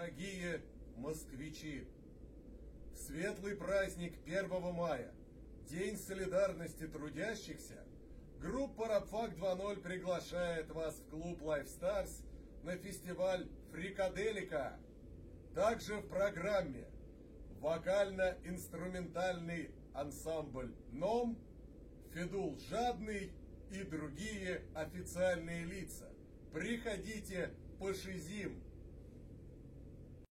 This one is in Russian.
Дорогие москвичи! В светлый праздник 1 мая, День солидарности трудящихся, группа Рабфак 2.0 приглашает вас в клуб Life Stars на фестиваль Фрикаделика. Также в программе вокально-инструментальный ансамбль «Ном», Федул Жадный и другие официальные лица. Приходите, пошизим!